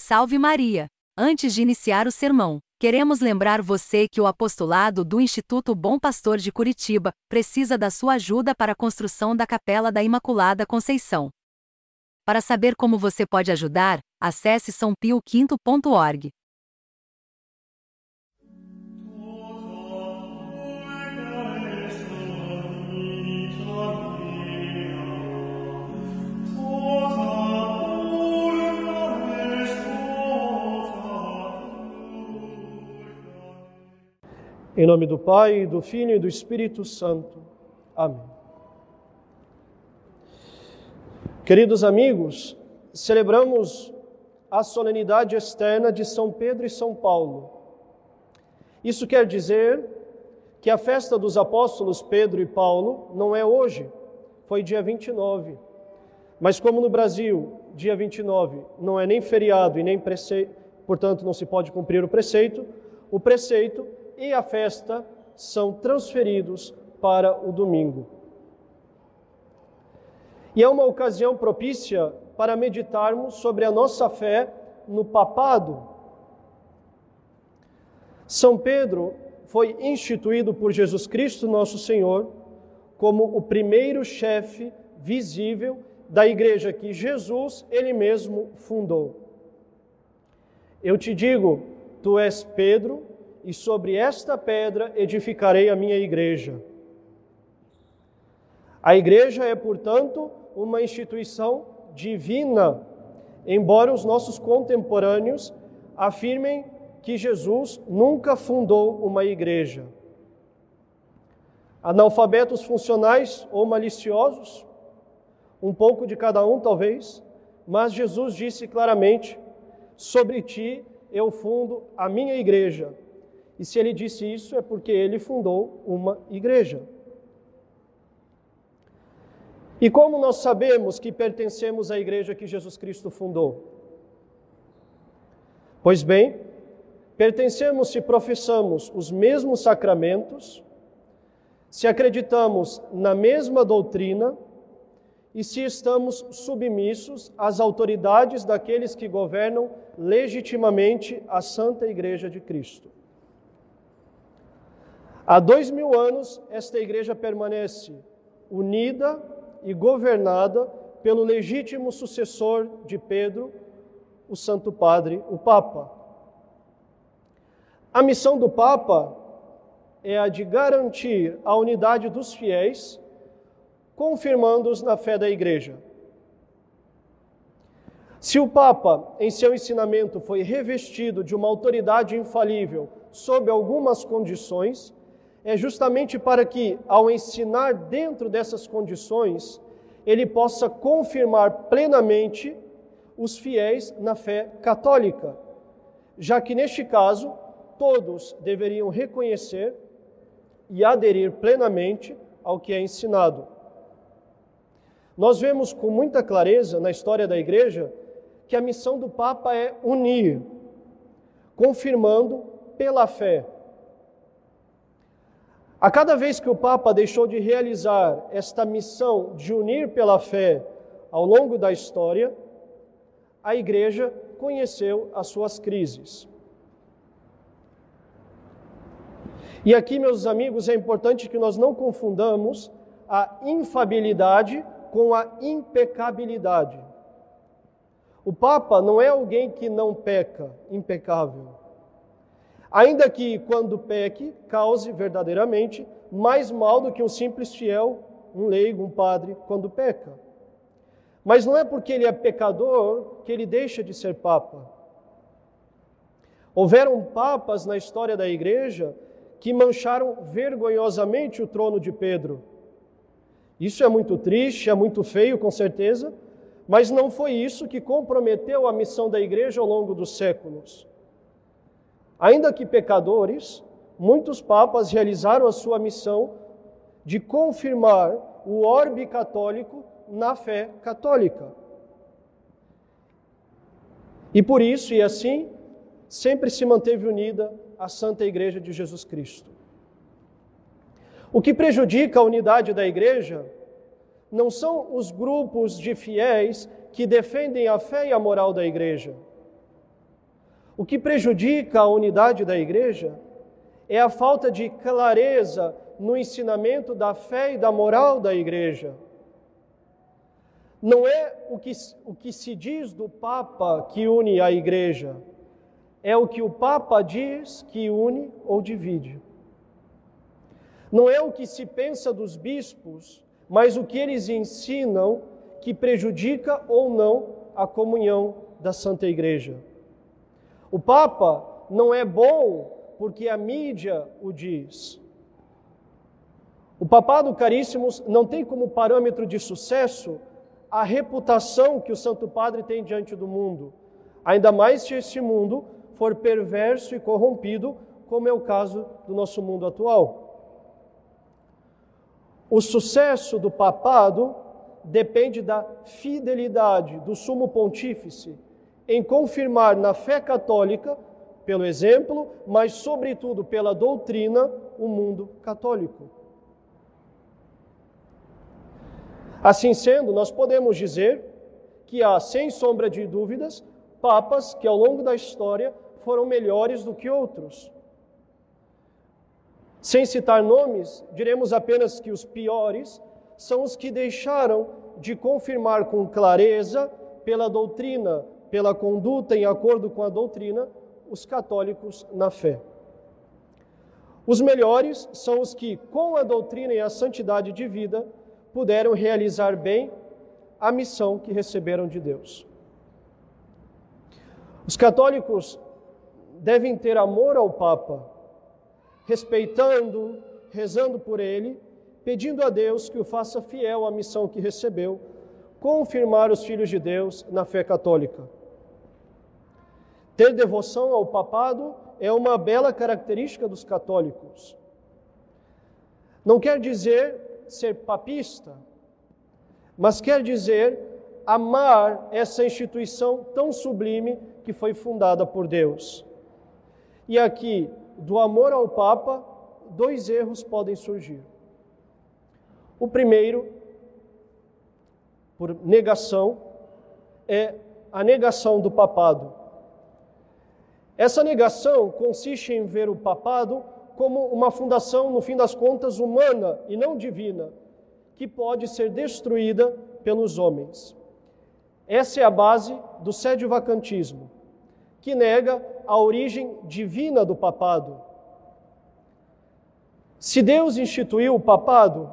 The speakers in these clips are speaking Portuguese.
Salve Maria! Antes de iniciar o sermão, queremos lembrar você que o apostolado do Instituto Bom Pastor de Curitiba precisa da sua ajuda para a construção da Capela da Imaculada Conceição. Para saber como você pode ajudar, acesse sãopioquinto.org. Em nome do Pai, do Filho e do Espírito Santo. Amém. Queridos amigos, celebramos a solenidade externa de São Pedro e São Paulo. Isso quer dizer que a festa dos apóstolos Pedro e Paulo não é hoje, foi dia 29. Mas como no Brasil, dia 29 não é nem feriado e nem preceito, portanto não se pode cumprir o preceito, o preceito e a festa são transferidos para o domingo. E é uma ocasião propícia para meditarmos sobre a nossa fé no papado. São Pedro foi instituído por Jesus Cristo, nosso Senhor, como o primeiro chefe visível da igreja que Jesus, ele mesmo, fundou. Eu te digo, tu és Pedro, e sobre esta pedra edificarei a minha igreja. A igreja é, portanto, uma instituição divina, embora os nossos contemporâneos afirmem que Jesus nunca fundou uma igreja. Analfabetos funcionais ou maliciosos, um pouco de cada um talvez, mas Jesus disse claramente: Sobre ti eu fundo a minha igreja e se ele disse isso é porque ele fundou uma igreja. E como nós sabemos que pertencemos à igreja que Jesus Cristo fundou? Pois bem, pertencemos se professamos os mesmos sacramentos, se acreditamos na mesma doutrina e se estamos submissos às autoridades daqueles que governam legitimamente a Santa Igreja de Cristo. Há dois mil anos, esta igreja permanece unida e governada pelo legítimo sucessor de Pedro, o Santo Padre, o Papa. A missão do Papa é a de garantir a unidade dos fiéis, confirmando-os na fé da Igreja. Se o Papa, em seu ensinamento, foi revestido de uma autoridade infalível sob algumas condições, é justamente para que, ao ensinar dentro dessas condições, ele possa confirmar plenamente os fiéis na fé católica, já que neste caso todos deveriam reconhecer e aderir plenamente ao que é ensinado. Nós vemos com muita clareza na história da Igreja que a missão do Papa é unir, confirmando pela fé a cada vez que o Papa deixou de realizar esta missão de unir pela fé ao longo da história, a Igreja conheceu as suas crises. E aqui, meus amigos, é importante que nós não confundamos a infabilidade com a impecabilidade. O Papa não é alguém que não peca, impecável. Ainda que, quando peque, cause verdadeiramente mais mal do que um simples fiel, um leigo, um padre, quando peca. Mas não é porque ele é pecador que ele deixa de ser papa. Houveram papas na história da igreja que mancharam vergonhosamente o trono de Pedro. Isso é muito triste, é muito feio, com certeza, mas não foi isso que comprometeu a missão da igreja ao longo dos séculos. Ainda que pecadores, muitos papas realizaram a sua missão de confirmar o orbe católico na fé católica. E por isso, e assim, sempre se manteve unida a Santa Igreja de Jesus Cristo. O que prejudica a unidade da Igreja não são os grupos de fiéis que defendem a fé e a moral da Igreja O que prejudica a unidade da igreja é a falta de clareza no ensinamento da fé e da moral da igreja. Não é o que, o que se diz do Papa que une a igreja, é o que o Papa diz que une ou divide. Não é o que se pensa dos bispos, mas o que eles ensinam que prejudica ou não a comunhão da Santa Igreja. O Papa não é bom porque a mídia o diz. O papado, caríssimos, não tem como parâmetro de sucesso a reputação que o Santo Padre tem diante do mundo, ainda mais se esse mundo for perverso e corrompido, como é o caso do nosso mundo atual. O sucesso do papado depende da fidelidade do sumo pontífice em confirmar na fé católica, pelo exemplo, mas sobretudo pela doutrina, o mundo católico. Assim sendo, nós podemos dizer que há, sem sombra de dúvidas, papas que ao longo da história foram melhores do que outros. Sem citar nomes, diremos apenas que os piores são os que deixaram de confirmar com clareza, pela doutrina, pela conduta em acordo com a doutrina, os católicos na fé. Os melhores são os que, com a doutrina e a santidade de vida, puderam realizar bem a missão que receberam de Deus. Os católicos devem ter amor ao Papa, respeitando, rezando por ele, pedindo a Deus que o faça fiel à missão que recebeu, confirmar os filhos de Deus na fé católica. Ter devoção ao papado é uma bela característica dos católicos. Não quer dizer ser papista, mas quer dizer amar essa instituição tão sublime que foi fundada por Deus. E aqui, do amor ao Papa, dois erros podem surgir. O primeiro, por negação, é a negação do papado. Essa negação consiste em ver o papado como uma fundação, no fim das contas, humana e não divina, que pode ser destruída pelos homens. Essa é a base do sédio vacantismo, que nega a origem divina do papado. Se Deus instituiu o papado,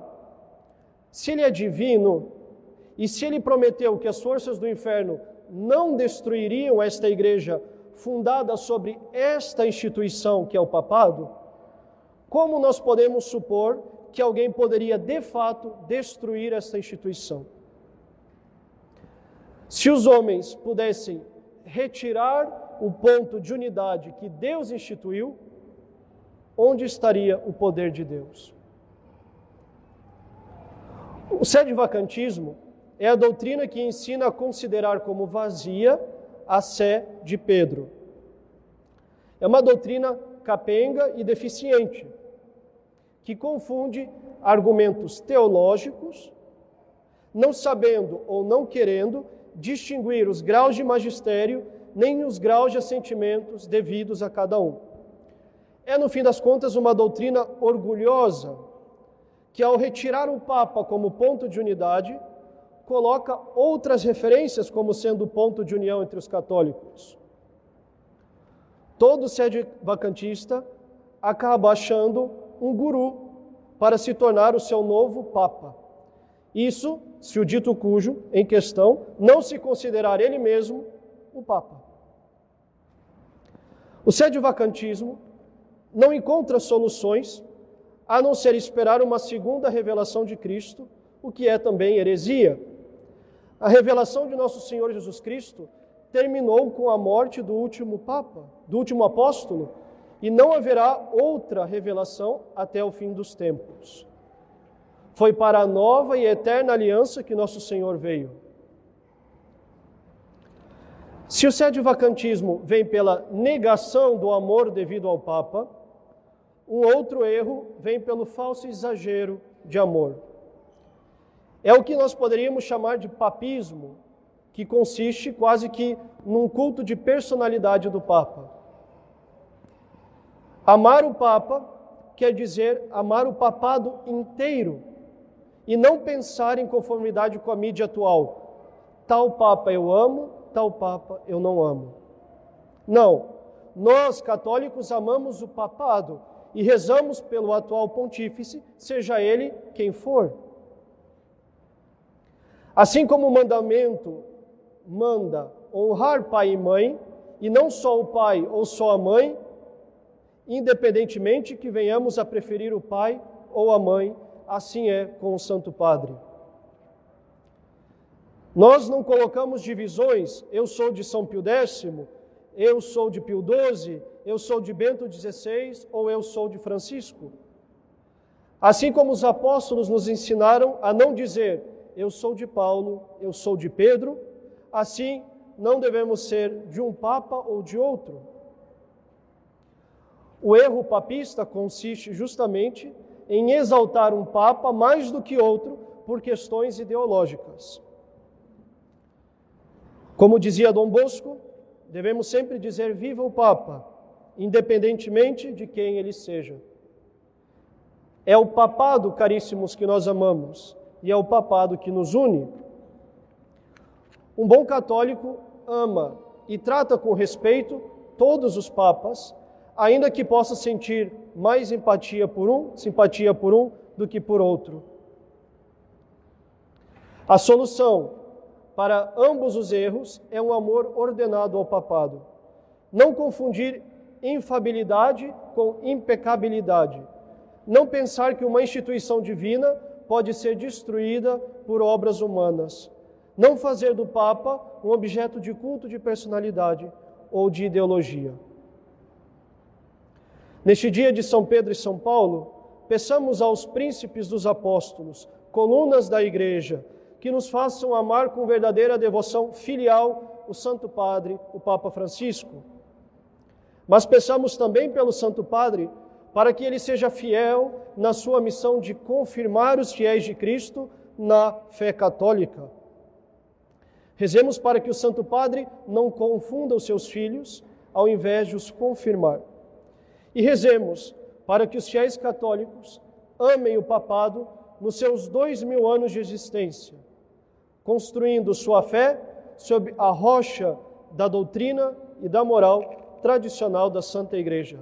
se ele é divino e se ele prometeu que as forças do inferno não destruiriam esta igreja fundada sobre esta instituição que é o papado, como nós podemos supor que alguém poderia de fato destruir esta instituição? Se os homens pudessem retirar o ponto de unidade que Deus instituiu, onde estaria o poder de Deus? O sede-vacantismo é a doutrina que ensina a considerar como vazia a sé de Pedro. É uma doutrina capenga e deficiente que confunde argumentos teológicos, não sabendo ou não querendo distinguir os graus de magistério nem os graus de assentimentos devidos a cada um. É, no fim das contas, uma doutrina orgulhosa que, ao retirar o Papa como ponto de unidade, coloca outras referências como sendo ponto de união entre os católicos. Todo sede vacantista acaba achando um guru para se tornar o seu novo papa. Isso se o dito cujo em questão não se considerar ele mesmo o papa. O sede vacantismo não encontra soluções a não ser esperar uma segunda revelação de Cristo, o que é também heresia. A revelação de nosso Senhor Jesus Cristo terminou com a morte do último papa, do último apóstolo, e não haverá outra revelação até o fim dos tempos. Foi para a nova e eterna aliança que nosso Senhor veio. Se o sede vacantismo vem pela negação do amor devido ao Papa, um outro erro vem pelo falso exagero de amor. É o que nós poderíamos chamar de papismo, que consiste quase que num culto de personalidade do Papa. Amar o Papa quer dizer amar o papado inteiro e não pensar em conformidade com a mídia atual. Tal Papa eu amo, tal Papa eu não amo. Não, nós católicos amamos o papado e rezamos pelo atual pontífice, seja ele quem for. Assim como o mandamento manda honrar pai e mãe, e não só o pai ou só a mãe, independentemente que venhamos a preferir o pai ou a mãe, assim é com o Santo Padre. Nós não colocamos divisões, eu sou de São Pio X, eu sou de Pio XII, eu sou de Bento XVI ou eu sou de Francisco. Assim como os apóstolos nos ensinaram a não dizer eu sou de Paulo, eu sou de Pedro, assim não devemos ser de um papa ou de outro. O erro papista consiste justamente em exaltar um papa mais do que outro por questões ideológicas. Como dizia Dom Bosco, devemos sempre dizer viva o papa, independentemente de quem ele seja. É o papado, caríssimos, que nós amamos, e é o papado que nos une. Um bom católico ama e trata com respeito todos os papas, ainda que possa sentir mais empatia por um, simpatia por um, do que por outro. A solução para ambos os erros é um amor ordenado ao papado. Não confundir infabilidade com impecabilidade. Não pensar que uma instituição divina pode ser destruída por obras humanas. Não fazer do Papa um objeto de culto de personalidade ou de ideologia. Neste dia de São Pedro e São Paulo, peçamos aos príncipes dos apóstolos, colunas da igreja, que nos façam amar com verdadeira devoção filial o Santo Padre, o Papa Francisco. Mas peçamos também pelo Santo Padre para que ele seja fiel na sua missão de confirmar os fiéis de Cristo na fé católica. Rezemos para que o Santo Padre não confunda os seus filhos, ao invés de os confirmar. E rezemos para que os fiéis católicos amem o papado nos seus dois mil anos de existência, construindo sua fé sob a rocha da doutrina e da moral tradicional da Santa Igreja.